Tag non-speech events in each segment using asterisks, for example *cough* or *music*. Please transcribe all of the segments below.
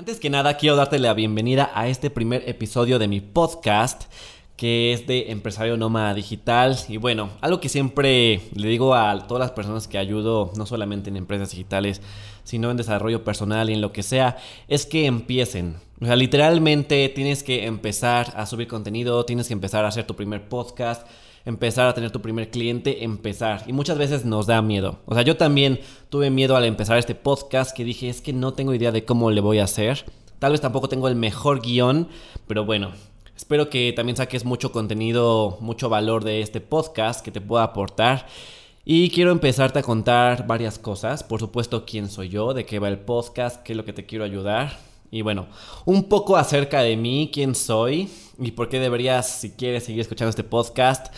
Antes que nada, quiero darte la bienvenida a este primer episodio de mi podcast que es de empresario nómada digital. Y bueno, algo que siempre le digo a todas las personas que ayudo, no solamente en empresas digitales, sino en desarrollo personal y en lo que sea, es que empiecen. O sea, literalmente tienes que empezar a subir contenido, tienes que empezar a hacer tu primer podcast empezar a tener tu primer cliente, empezar. Y muchas veces nos da miedo. O sea, yo también tuve miedo al empezar este podcast que dije, es que no tengo idea de cómo le voy a hacer. Tal vez tampoco tengo el mejor guion, pero bueno, espero que también saques mucho contenido, mucho valor de este podcast que te pueda aportar. Y quiero empezarte a contar varias cosas. Por supuesto, quién soy yo, de qué va el podcast, qué es lo que te quiero ayudar. Y bueno, un poco acerca de mí, quién soy y por qué deberías, si quieres, seguir escuchando este podcast.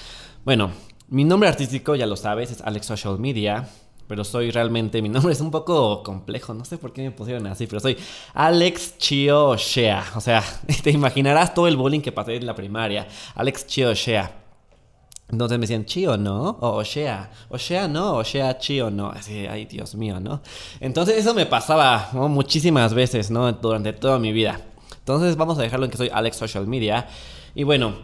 Bueno, mi nombre artístico, ya lo sabes, es Alex Social Media. Pero soy realmente, mi *laughs* nombre es un poco complejo, no sé por qué me pusieron así, pero soy Alex Chio Shea. O sea, *laughs* te imaginarás todo el bullying que pasé en la primaria. Alex Chio Shea. Entonces me decían, Chio no, o Oshea, no, Oshea Chio no. Así, ay, Dios mío, ¿no? Entonces eso me pasaba muchísimas veces, ¿no? Durante toda mi vida. Entonces vamos a dejarlo en que soy Alex Social Media. Y bueno,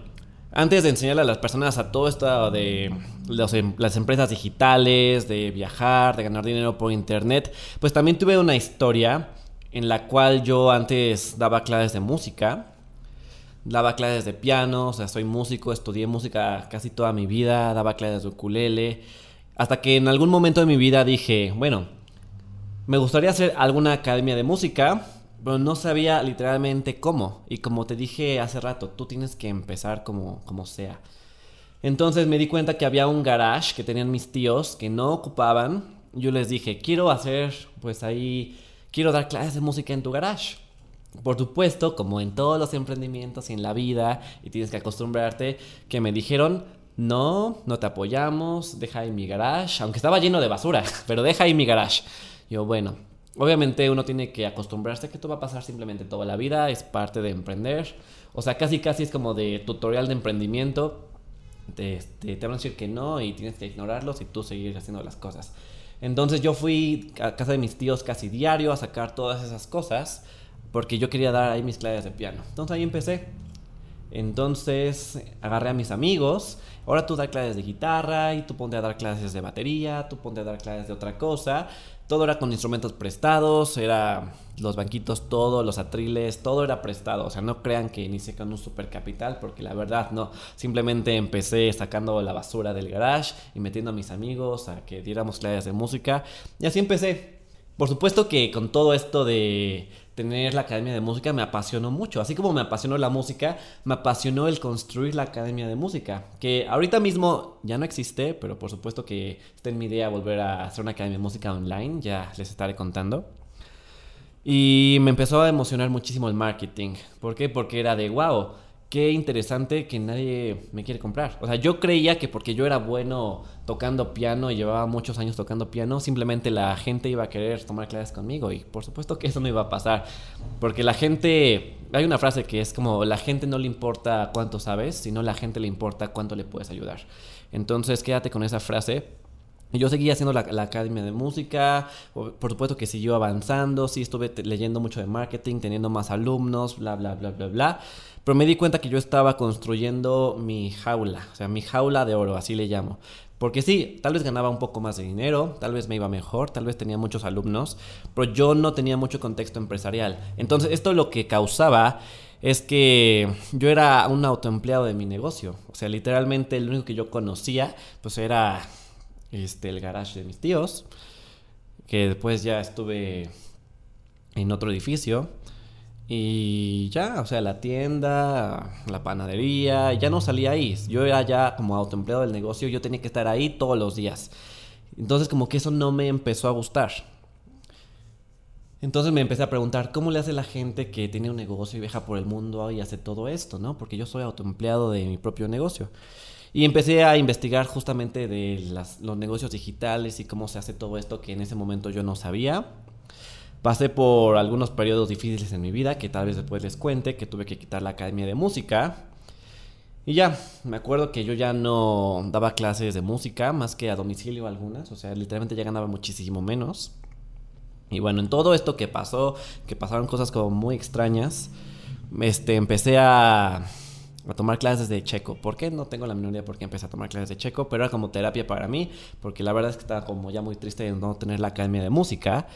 antes de enseñarle a las personas a todo esto de em, las empresas digitales, de viajar, de ganar dinero por internet, pues también tuve una historia en la cual yo antes daba clases de música daba clases de piano, o sea, soy músico, estudié música casi toda mi vida, daba clases de ukulele, hasta que en algún momento de mi vida dije, bueno, me gustaría hacer alguna academia de música, pero no sabía literalmente cómo. Y como te dije hace rato, tú tienes que empezar como, como sea. Entonces me di cuenta que había un garage que tenían mis tíos que no ocupaban. Yo les dije, quiero hacer, pues ahí, quiero dar clases de música en tu garage. Por supuesto, como en todos los emprendimientos y en la vida, y tienes que acostumbrarte, que me dijeron, no, no te apoyamos, deja ahí mi garage, aunque estaba lleno de basura, *laughs* pero deja ahí mi garage. Yo, bueno, obviamente uno tiene que acostumbrarse a que esto va a pasar simplemente toda la vida, es parte de emprender. O sea, casi casi es como de tutorial de emprendimiento. Te, van a decir que no y tienes que ignorarlos y tú seguir haciendo las cosas. Entonces yo fui a casa de mis tíos casi diario a sacar todas esas cosas porque yo quería dar ahí mis clases de piano. Entonces ahí empecé. Entonces agarré a mis amigos, ahora tú das clases de guitarra y tú ponte a dar clases de batería, tú ponte a dar clases de otra cosa. Todo era con instrumentos prestados, era los banquitos, todo, los atriles, todo era prestado. O sea, no crean que inicié con un super capital, porque la verdad no. Simplemente empecé sacando la basura del garage y metiendo a mis amigos a que diéramos clases de música. Y así empecé. Por supuesto que con todo esto de tener la academia de música me apasionó mucho. Así como me apasionó la música, me apasionó el construir la academia de música. Que ahorita mismo ya no existe, pero por supuesto que está en mi idea volver a hacer una academia de música online. Ya les estaré contando. Y me empezó a emocionar muchísimo el marketing. ¿Por qué? Porque era de wow qué interesante que nadie me quiere comprar. O sea, yo creía que porque yo era bueno tocando piano y llevaba muchos años tocando piano, simplemente la gente iba a querer tomar clases conmigo. Y por supuesto que eso no iba a pasar. Porque la gente, hay una frase que es como, la gente no le importa cuánto sabes, sino la gente le importa cuánto le puedes ayudar. Entonces quédate con esa frase. Yo seguía haciendo la, la, academia de música, por supuesto que siguió avanzando, sí estuve leyendo mucho de marketing, teniendo más alumnos, bla, bla, bla, bla, bla. Pero me di cuenta que yo estaba construyendo mi jaula, o sea, mi jaula de oro, así le llamo. Porque sí, tal vez ganaba un poco más de dinero, tal vez me iba mejor, tal vez tenía muchos alumnos, pero yo no tenía mucho contexto empresarial. Entonces, esto lo que causaba es que yo era un autoempleado de mi negocio. O sea, literalmente el único que yo conocía, pues era este, el garage de mis tíos, que después ya estuve en otro edificio. Y ya, o sea, la tienda, la panadería, ya no salía ahí. Yo era ya como autoempleado del negocio, yo tenía que estar ahí todos los días. Entonces como que eso no me empezó a gustar. Entonces me empecé a preguntar, ¿cómo le hace la gente que tiene un negocio y viaja por el mundo y hace todo esto, no? Porque yo soy autoempleado de mi propio negocio. Y empecé a investigar justamente de los negocios digitales y cómo se hace todo esto que en ese momento yo no sabía. Pasé por algunos periodos difíciles en mi vida, que tal vez después les cuente, que tuve que quitar la academia de música. Y ya, me acuerdo que yo ya no daba clases de música, más que a domicilio algunas, o sea, literalmente ya ganaba muchísimo menos. Y bueno, en todo esto que pasó, que pasaron cosas como muy extrañas, este, empecé a, a tomar clases de checo. ¿Por qué? No tengo la menor idea por qué empecé a tomar clases de checo, pero era como terapia para mí, porque la verdad es que estaba como ya muy triste de no tener la academia de música.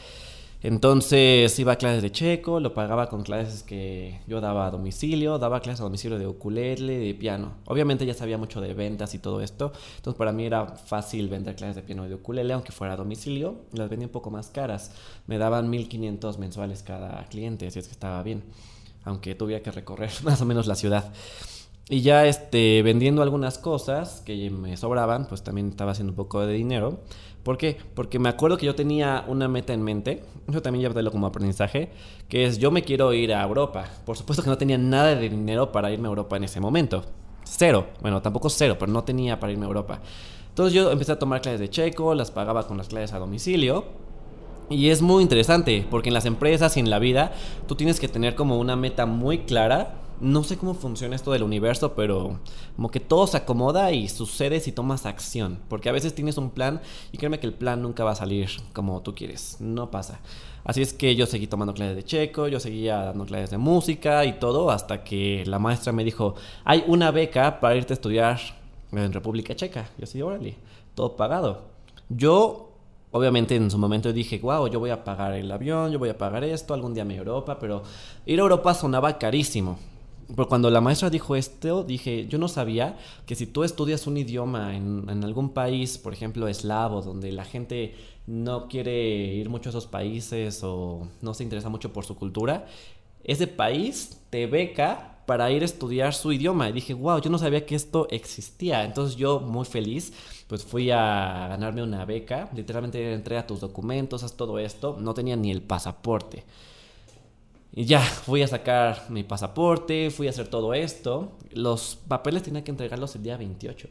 Entonces iba a clases de checo, lo pagaba con clases que yo daba a domicilio, daba clases a domicilio de ukulele, de piano. Obviamente ya sabía mucho de ventas y todo esto, entonces para mí era fácil vender clases de piano y de ukulele, aunque fuera a domicilio, las vendía un poco más caras. Me daban 1500 mensuales cada cliente, así es que estaba bien, aunque tuviera que recorrer *laughs* más o menos la ciudad. Y ya este, vendiendo algunas cosas que me sobraban, pues también estaba haciendo un poco de dinero. ¿Por qué? Porque me acuerdo que yo tenía una meta en mente, eso también llévatelo como aprendizaje, que es yo me quiero ir a Europa. Por supuesto que no tenía nada de dinero para irme a Europa en ese momento. Cero. Bueno, tampoco cero, pero no tenía para irme a Europa. Entonces yo empecé a tomar clases de checo, las pagaba con las clases a domicilio. Y es muy interesante, porque en las empresas y en la vida tú tienes que tener como una meta muy clara no sé cómo funciona esto del universo, pero como que todo se acomoda y sucede si tomas acción. Porque a veces tienes un plan y créeme que el plan nunca va a salir como tú quieres. No pasa. Así es que yo seguí tomando clases de checo, yo seguía dando clases de música y todo, hasta que la maestra me dijo, hay una beca para irte a estudiar en República Checa. Yo así, órale, todo pagado. Yo Obviamente en su momento dije, wow, yo voy a pagar el avión, yo voy a pagar esto, algún día me Europa, pero ir a Europa sonaba carísimo. Pero cuando la maestra dijo esto, dije, yo no sabía que si tú estudias un idioma en, algún país, por ejemplo, eslavo, donde la gente no quiere ir mucho a esos países o no se interesa mucho por su cultura, ese país te beca para ir a estudiar su idioma. Y dije, wow, yo no sabía que esto existía. Entonces yo, muy feliz, pues fui a ganarme una beca. Literalmente entré tus documentos, haz todo esto. No tenía ni el pasaporte. Y ya, fui a sacar mi pasaporte, fui a hacer todo esto. Los papeles tenía que entregarlos el día 28.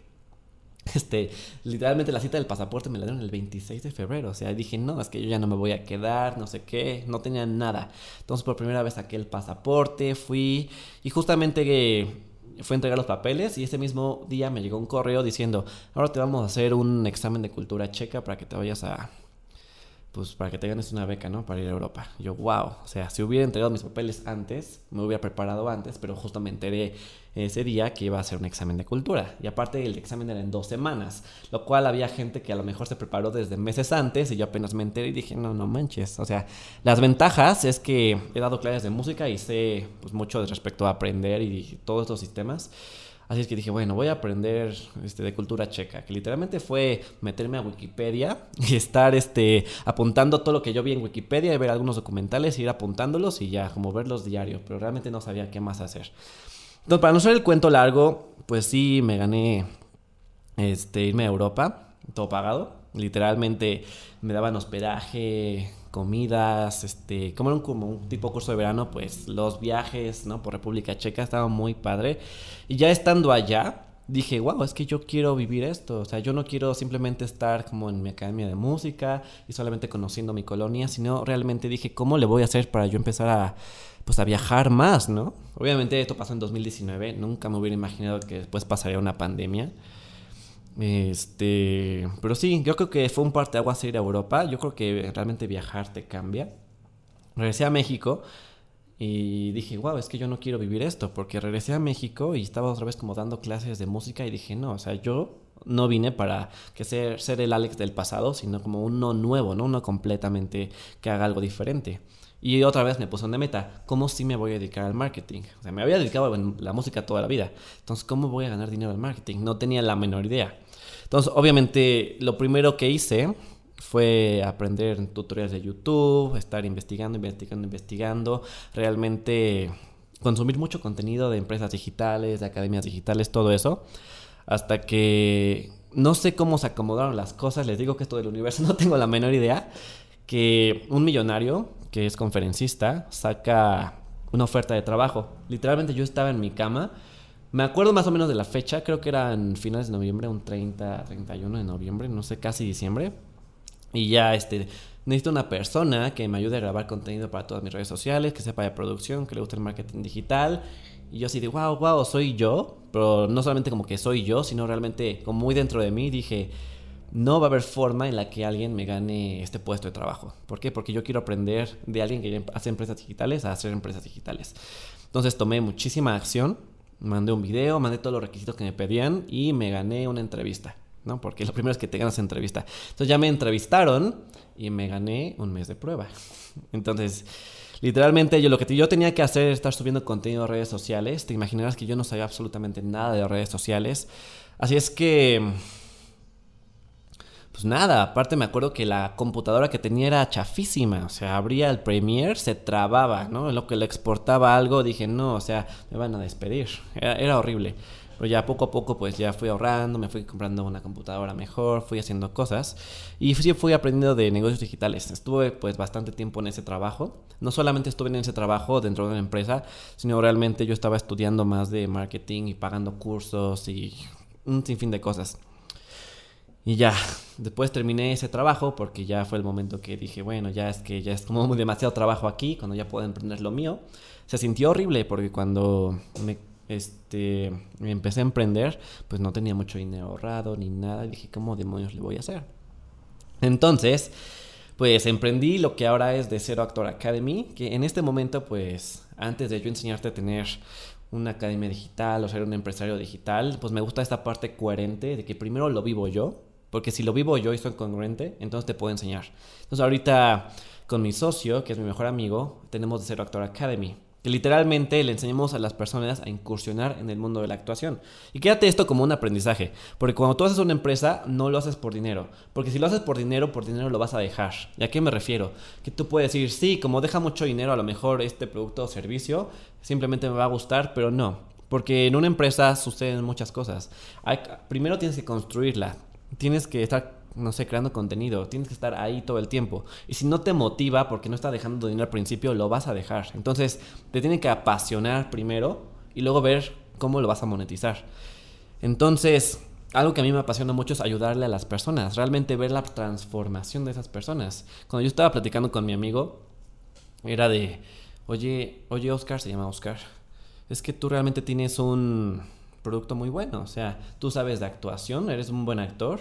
Este, literalmente la cita del pasaporte me la dieron el 26 de febrero. O sea, dije, no, es que yo ya no me voy a quedar, no sé qué, no tenía nada. Entonces, por primera vez saqué el pasaporte, fui y justamente fui a entregar los papeles y ese mismo día me llegó un correo diciendo, ahora te vamos a hacer un examen de cultura checa para que te vayas a, pues para que te ganes una beca, ¿no? Para ir a Europa. Yo, wow, o sea, si hubiera entregado mis papeles antes, me hubiera preparado antes, pero justo me enteré ese día que iba a hacer un examen de cultura. Y aparte el examen era en dos semanas, lo cual había gente que a lo mejor se preparó desde meses antes y yo apenas me enteré y dije, no, no manches. O sea, las ventajas es que he dado clases de música y sé pues mucho respecto a aprender y todos estos sistemas. Así es que dije, bueno, voy a aprender este, de cultura checa, que literalmente fue meterme a Wikipedia *laughs* y estar este, apuntando todo lo que yo vi en Wikipedia y ver algunos documentales, ir apuntándolos y ya, como verlos diario, pero realmente no sabía qué más hacer. Entonces, para no ser el cuento largo, pues sí, me gané este, irme a Europa, todo pagado. Literalmente me daban hospedaje, comidas, este, como era un, tipo curso de verano, pues los viajes, ¿no? Por República Checa estaba muy padre. Y ya estando allá, dije, wow, es que yo quiero vivir esto. O sea, yo no quiero simplemente estar como en mi academia de música y solamente conociendo mi colonia, sino realmente dije, ¿cómo le voy a hacer para yo empezar a, pues, a viajar más, ¿no? Obviamente esto pasó en 2019, nunca me hubiera imaginado que después pasaría una pandemia. Este, pero sí, yo creo que fue un parte de agua ir a Europa. Yo creo que realmente viajar te cambia. Regresé a México y dije, wow, es que yo no quiero vivir esto, porque regresé a México y estaba otra vez como dando clases de música y dije, no, o sea, yo no vine para que ser, ser el Alex del pasado, sino como uno nuevo, ¿no? Uno completamente que haga algo diferente. Y otra vez me puse una meta, ¿cómo sí me voy a dedicar al marketing? O sea, me había dedicado a la música toda la vida. Entonces, ¿cómo voy a ganar dinero al marketing? No tenía la menor idea. Entonces, obviamente, lo primero que hice fue aprender tutoriales de YouTube, estar investigando, investigando, investigando, realmente consumir mucho contenido de empresas digitales, de academias digitales, todo eso, hasta que no sé cómo se acomodaron las cosas, les digo que esto del universo *laughs* no tengo la menor idea, que un millonario que es conferencista saca una oferta de trabajo. Literalmente yo estaba en mi cama me acuerdo más o menos de la fecha, creo que era finales de noviembre, un 30, 31 de noviembre, no sé, casi diciembre. Y ya, este, necesito una persona que me ayude a grabar contenido para todas mis redes sociales, que sepa de producción, que le guste el marketing digital. Y yo así de, wow, wow, soy yo. Pero no solamente como que soy yo, sino realmente como muy dentro de mí dije, no va a haber forma en la que alguien me gane este puesto de trabajo. ¿Por qué? Porque yo quiero aprender de alguien que hace empresas digitales a hacer empresas digitales. Entonces tomé muchísima acción, mandé un video, mandé todos los requisitos que me pedían y me gané una entrevista. ¿no? Porque lo primero es que te ganas entrevista. Entonces ya me entrevistaron y me gané un mes de prueba. *laughs* Entonces, literalmente yo lo que yo tenía que hacer es estar subiendo contenido a redes sociales. Te imaginarás que yo no sabía absolutamente nada de redes sociales. Así es que pues nada, aparte me acuerdo que la computadora que tenía era chafísima, o sea, abría el Premiere, se trababa, ¿no? En lo que le exportaba algo dije, no, o sea, me van a despedir, era, horrible. Pero ya poco a poco pues ya fui ahorrando, me fui comprando una computadora mejor, fui haciendo cosas y sí fui aprendiendo de negocios digitales. Estuve pues bastante tiempo en ese trabajo. No solamente estuve en ese trabajo dentro de una empresa, sino realmente yo estaba estudiando más de marketing y pagando cursos y un sinfín de cosas. Y ya, después terminé ese trabajo porque ya fue el momento que dije, bueno, ya es que ya es como *laughs* demasiado trabajo aquí, cuando ya puedo emprender lo mío. Se sintió horrible porque cuando me, este, me empecé a emprender, pues no tenía mucho dinero ahorrado ni nada. Dije, ¿cómo demonios le voy a hacer? Entonces, pues emprendí lo que ahora es de Cero Actor Academy, que en este momento, pues antes de yo enseñarte a tener una academia digital o ser un empresario digital, pues me gusta esta parte coherente de que primero lo vivo yo, porque si lo vivo yo y soy congruente, entonces te puedo enseñar. Entonces ahorita con mi socio, que es mi mejor amigo, tenemos de Cero Actor Academy. Que literalmente le enseñamos a las personas a incursionar en el mundo de la actuación. Y quédate esto como un aprendizaje. Porque cuando tú haces una empresa, no lo haces por dinero. Porque si lo haces por dinero, por dinero lo vas a dejar. ¿Y a qué me refiero? Que tú puedes decir, sí, como deja mucho dinero, a lo mejor este producto o servicio simplemente me va a gustar, pero no. Porque en una empresa suceden muchas cosas. primero tienes que construirla tienes que estar, no sé, creando contenido, tienes que estar ahí todo el tiempo. Y si no te motiva porque no está dejando dinero al principio, lo vas a dejar. Entonces, te tiene que apasionar primero y luego ver cómo lo vas a monetizar. Entonces, algo que a mí me apasiona mucho es ayudarle a las personas, realmente ver la transformación de esas personas. Cuando yo estaba platicando con mi amigo, era de, oye, oye Oscar, se llama Oscar, es que tú realmente tienes un producto muy bueno. O sea, tú sabes de actuación, eres un buen actor.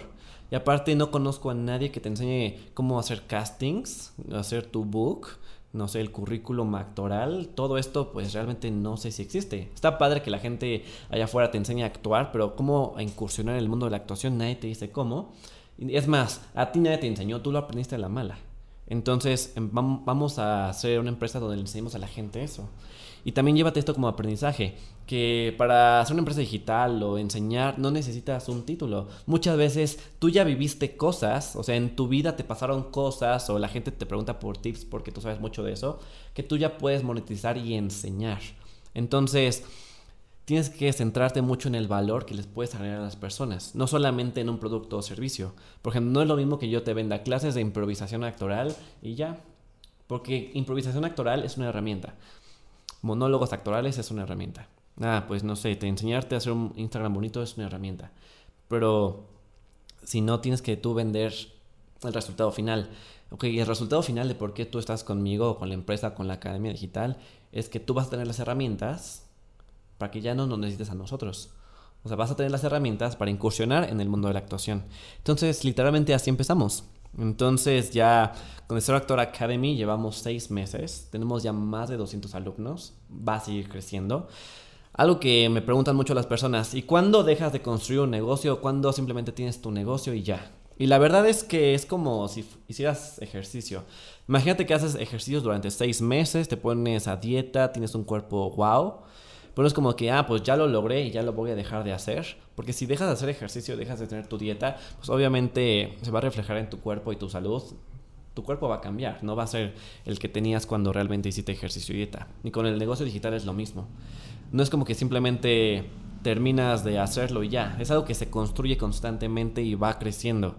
Y aparte no conozco a nadie que te enseñe cómo hacer castings, hacer tu book, no sé, el currículum actoral. Todo esto pues realmente no sé si existe. Está padre que la gente allá afuera te enseñe a actuar, pero cómo incursionar en el mundo de la actuación nadie te dice cómo. Es más, a ti nadie te enseñó, tú lo aprendiste a la mala. Entonces em, vamos a hacer una empresa donde le enseñemos a la gente eso. Y también llévate esto como aprendizaje, que para hacer una empresa digital o enseñar no necesitas un título. Muchas veces tú ya viviste cosas, o sea, en tu vida te pasaron cosas o la gente te pregunta por tips porque tú sabes mucho de eso, que tú ya puedes monetizar y enseñar. Entonces, tienes que centrarte mucho en el valor que les puedes agregar a las personas, no solamente en un producto o servicio. Por ejemplo, no es lo mismo que yo te venda clases de improvisación actoral y ya, porque improvisación actoral es una herramienta monólogos actorales es una herramienta. Ah, pues no sé, te enseñarte a hacer un Instagram bonito es una herramienta. Pero si no tienes que tú vender el resultado final. Ok, y el resultado final de por qué tú estás conmigo, con la empresa, con la academia digital, es que tú vas a tener las herramientas para que ya no nos necesites a nosotros. O sea, vas a tener las herramientas para incursionar en el mundo de la actuación. Entonces, literalmente así empezamos. Entonces ya con el Zero Actor Academy llevamos seis meses, tenemos ya más de 200 alumnos, va a seguir creciendo. Algo que me preguntan mucho las personas, ¿y cuándo dejas de construir un negocio? ¿Cuándo simplemente tienes tu negocio y ya? Y la verdad es que es como si hicieras ejercicio. Imagínate que haces ejercicios durante seis meses, te pones a dieta, tienes un cuerpo wow pero es como que, ah, pues ya lo logré y ya lo voy a dejar de hacer. Porque si dejas de hacer ejercicio, dejas de tener tu dieta, pues obviamente se va a reflejar en tu cuerpo y tu salud. Tu cuerpo va a cambiar, no va a ser el que tenías cuando realmente hiciste ejercicio y dieta. Y con el negocio digital es lo mismo. No es como que simplemente terminas de hacerlo y ya. Es algo que se construye constantemente y va creciendo.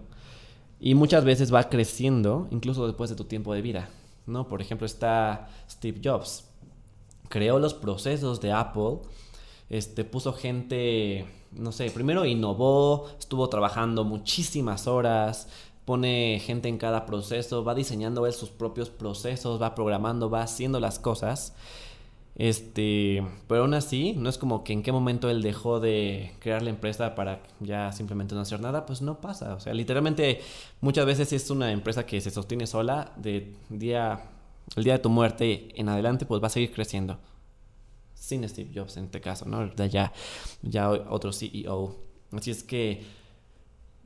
Y muchas veces va creciendo incluso después de tu tiempo de vida. ¿no? Por ejemplo, está Steve Jobs creó los procesos de Apple, este, puso gente, no sé, primero innovó, estuvo trabajando muchísimas horas, pone gente en cada proceso, va diseñando él sus propios procesos, va programando, va haciendo las cosas. Este, pero aún así, no es como que en qué momento él dejó de crear la empresa para ya simplemente no hacer nada, pues no pasa. O sea, literalmente muchas veces es una empresa que se sostiene sola de día, el día de tu muerte en adelante, pues va a seguir creciendo. Sin Steve Jobs en este caso, ¿no? Ya, ya otro CEO. Así es que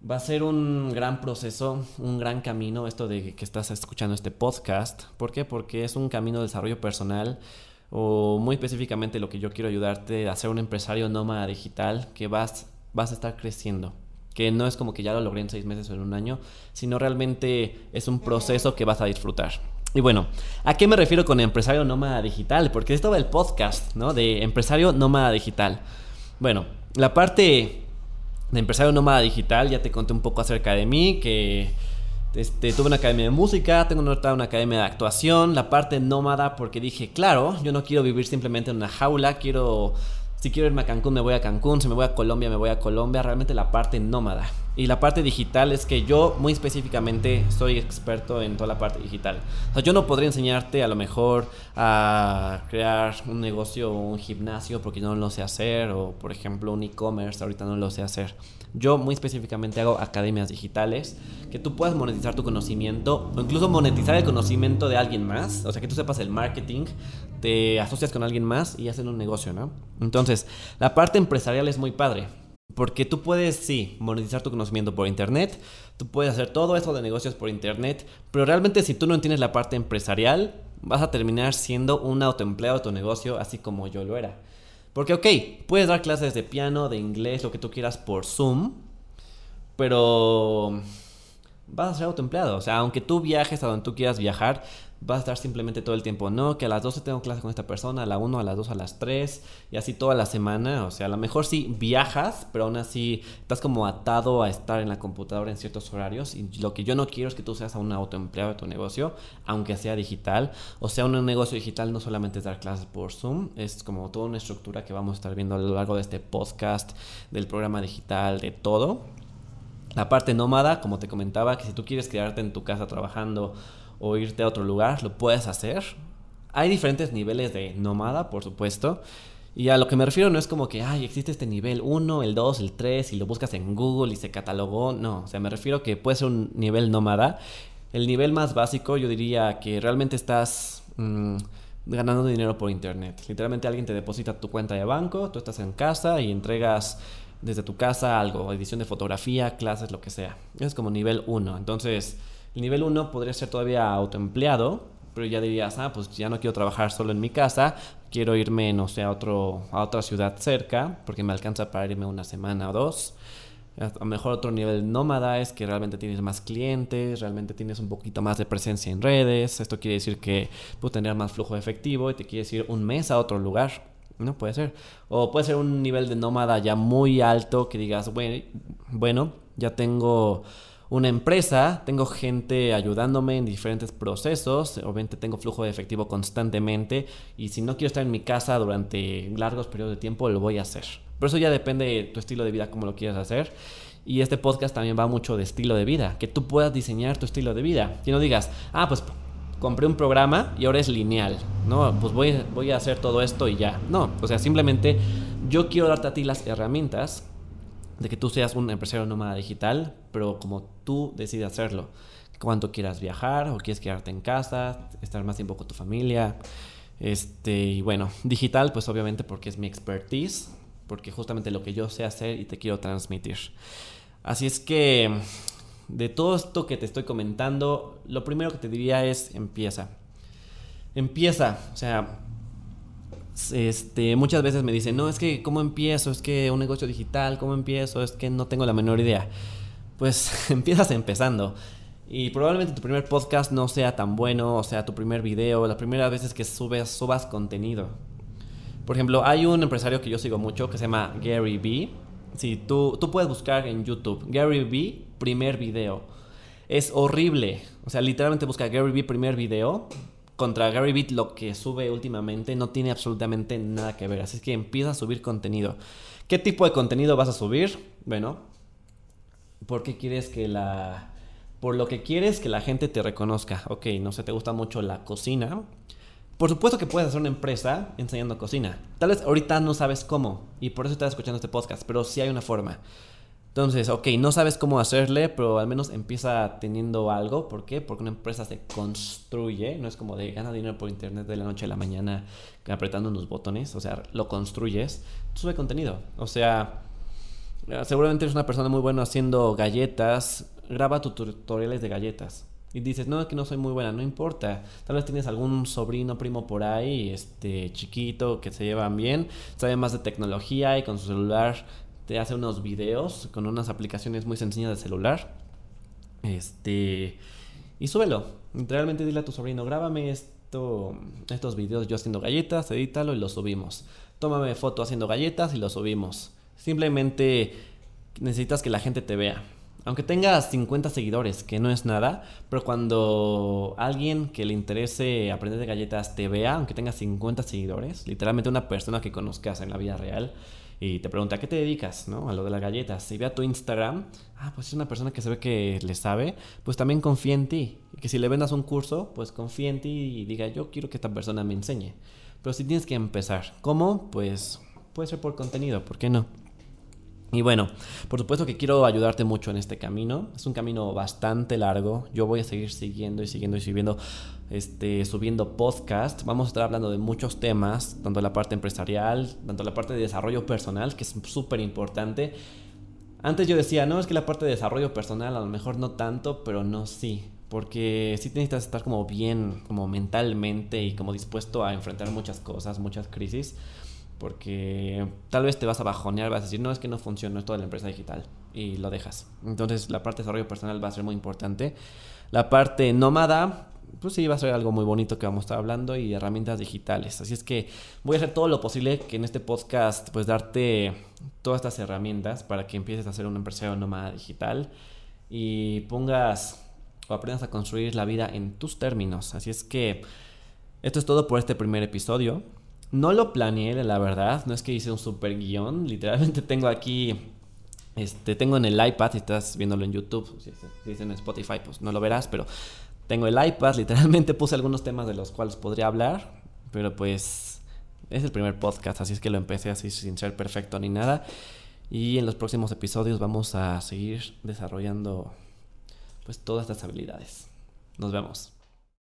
va a ser un gran proceso, un gran camino esto de que estás escuchando este podcast. ¿Por qué? Porque es un camino de desarrollo personal o muy específicamente lo que yo quiero ayudarte a ser un empresario nómada digital que vas, vas a estar creciendo. Que no es como que ya lo logré en seis meses o en un año, sino realmente es un proceso que vas a disfrutar. Y bueno, ¿a qué me refiero con empresario nómada digital? Porque esto va el podcast, ¿no? De empresario nómada digital. Bueno, la parte de empresario nómada digital ya te conté un poco acerca de mí, que este, tuve una academia de música, tengo una, una academia de actuación, la parte nómada porque dije, claro, yo no quiero vivir simplemente en una jaula, quiero, si quiero irme a Cancún me voy a Cancún, si me voy a Colombia me voy a Colombia, realmente la parte nómada. Y la parte digital es que yo muy específicamente soy experto en toda la parte digital. O sea, yo no podría enseñarte a lo mejor a crear un negocio o un gimnasio porque yo no lo sé hacer o por ejemplo un e-commerce ahorita no lo sé hacer. Yo muy específicamente hago academias digitales que tú puedas monetizar tu conocimiento o incluso monetizar el conocimiento de alguien más. O sea, que tú sepas el marketing, te asocias con alguien más y hacen un negocio, ¿no? Entonces, la parte empresarial es muy padre. Porque tú puedes, sí, monetizar tu conocimiento por internet, tú puedes hacer todo eso de negocios por internet, pero realmente si tú no entiendes la parte empresarial, vas a terminar siendo un autoempleado de tu negocio, así como yo lo era. Porque, ok, puedes dar clases de piano, de inglés, lo que tú quieras por Zoom, pero vas a ser autoempleado. O sea, aunque tú viajes a donde tú quieras viajar, vas a estar simplemente todo el tiempo, no, que a las 12 tengo clase con esta persona, a la 1, a las 2, a las 3, y así toda la semana. O sea, a lo mejor sí viajas, pero aún así estás como atado a estar en la computadora en ciertos horarios. Y lo que yo no quiero es que tú seas un autoempleado de tu negocio, aunque sea digital. O sea, un negocio digital no solamente es dar clases por Zoom, es como toda una estructura que vamos a estar viendo a lo largo de este podcast, del programa digital, de todo. La parte nómada, como te comentaba, que si tú quieres quedarte en tu casa trabajando, o irte a otro lugar, lo puedes hacer. Hay diferentes niveles de nómada, por supuesto. Y a lo que me refiero no es como que, ay, existe este nivel 1, el 2, el 3 y lo buscas en Google y se catalogó. No, o sea, me refiero que puede ser un nivel nómada. El nivel más básico yo diría que realmente estás mm, ganando dinero por internet. Literalmente alguien te deposita tu cuenta de banco, tú estás en casa y entregas desde tu casa algo, edición de fotografía, clases, lo que sea. Es como nivel 1. Entonces el nivel 1 podría ser todavía autoempleado, pero ya dirías, ah, pues ya no quiero trabajar solo en mi casa, quiero irme, no sé, a, otro, a otra ciudad cerca, porque me alcanza para irme una semana o dos. A lo mejor otro nivel nómada es que realmente tienes más clientes, realmente tienes un poquito más de presencia en redes. Esto quiere decir que puedes tener más flujo de efectivo y te quieres ir un mes a otro lugar. No puede ser. O puede ser un nivel de nómada ya muy alto que digas, bueno, bueno ya tengo una empresa, tengo gente ayudándome en diferentes procesos, obviamente tengo flujo de efectivo constantemente y si no quiero estar en mi casa durante largos periodos de tiempo, lo voy a hacer. Pero eso ya depende de tu estilo de vida, cómo lo quieras hacer. Y este podcast también va mucho de estilo de vida, que tú puedas diseñar tu estilo de vida. Que no digas, ah, pues compré un programa y ahora es lineal, ¿no? Pues voy, voy a hacer todo esto y ya. No, o sea, simplemente yo quiero darte a ti las herramientas de que tú seas un empresario nómada digital, pero como tú decides hacerlo. Cuánto quieras viajar o quieres quedarte en casa, estar más tiempo con tu familia. Este, y bueno, digital, pues obviamente porque es mi expertise, porque justamente lo que yo sé hacer y te quiero transmitir. Así es que de todo esto que te estoy comentando, lo primero que te diría es empieza. Empieza, o sea, este, muchas veces me dicen, no, es que ¿cómo empiezo? Es que un negocio digital, ¿cómo empiezo? Es que no tengo la menor idea. Pues *laughs* empiezas empezando. Y probablemente tu primer podcast no sea tan bueno, o sea, tu primer video, la primera vez que subes, subas contenido. Por ejemplo, hay un empresario que yo sigo mucho que se llama Gary Vee. Sí, tú, tú puedes buscar en YouTube Gary Vee, primer video. Es horrible. O sea, literalmente busca Gary Vee, primer video contra Gary Vee lo que sube últimamente no tiene absolutamente nada que ver. Así que empieza a subir contenido. ¿Qué tipo de contenido vas a subir? Bueno, ¿por qué quieres que la... Por lo que quieres que la gente te reconozca. Ok, no sé, te gusta mucho la cocina. Por supuesto que puedes hacer una empresa enseñando cocina. Tal vez ahorita no sabes cómo y por eso estás escuchando este podcast, pero sí hay una forma. Entonces, ok, no sabes cómo hacerle, pero al menos empieza teniendo algo. ¿Por qué? Porque una empresa se construye, no es como de gana dinero por internet de la noche a la mañana apretando unos botones, o sea, lo construyes, sube contenido. O sea, seguramente eres una persona muy buena haciendo galletas, graba tus tutoriales de galletas. Y dices, no, es que no soy muy buena, no importa. Tal vez tienes algún sobrino, primo por ahí, este, chiquito, que se llevan bien, sabe más de tecnología y con su celular te hace unos videos con unas aplicaciones muy sencillas de celular. Este. Y súbelo. Realmente dile a tu sobrino, grábame esto, estos videos yo haciendo galletas, edítalo y lo subimos. Tómame foto haciendo galletas y lo subimos. Simplemente necesitas que la gente te vea. Aunque tengas 50 seguidores, que no es nada, pero cuando alguien que le interese aprender de galletas te vea, aunque tengas 50 seguidores, literalmente una persona que conozcas en la vida real, y te pregunta, ¿a qué te dedicas? ¿no? A lo de las galletas. Si ve a tu Instagram, ah, pues es una persona que se ve que le sabe, pues también confía en ti. Y que si le vendas un curso, pues confía en ti y diga, yo quiero que esta persona me enseñe. Pero si tienes que empezar, ¿cómo? Pues puede ser por contenido, ¿por qué no? Y bueno, por supuesto que quiero ayudarte mucho en este camino. Es un camino bastante largo. Yo voy a seguir siguiendo y siguiendo y siguiendo, este, subiendo podcast. Vamos a estar hablando de muchos temas, tanto la parte empresarial, tanto la parte de desarrollo personal, que es súper importante. Antes yo decía, no, es que la parte de desarrollo personal a lo mejor no tanto, pero no sí. Porque sí necesitas estar como bien, como mentalmente y como dispuesto a enfrentar muchas cosas, muchas crisis porque tal vez te vas a bajonear, vas a decir, no, es que no funciona esto de la empresa digital y lo dejas. Entonces la parte de desarrollo personal va a ser muy importante. La parte nómada, pues sí, va a ser algo muy bonito que vamos a estar hablando y herramientas digitales. Así es que voy a hacer todo lo posible que en este podcast pues darte todas estas herramientas para que empieces a ser un empresario nómada digital y pongas o aprendas a construir la vida en tus términos. Así es que esto es todo por este primer episodio. No lo planeé, la verdad. No es que hice un super guion. *laughs* Literalmente tengo aquí. Este, tengo en el iPad, si estás viéndolo en YouTube, si, si en Spotify, pues no lo verás, pero tengo el iPad, *laughs* literalmente puse algunos temas de los cuales podría hablar, pero pues es el primer podcast, así es que lo empecé así sin ser perfecto ni nada. Y en los próximos episodios vamos a seguir desarrollando pues todas estas habilidades. Nos vemos.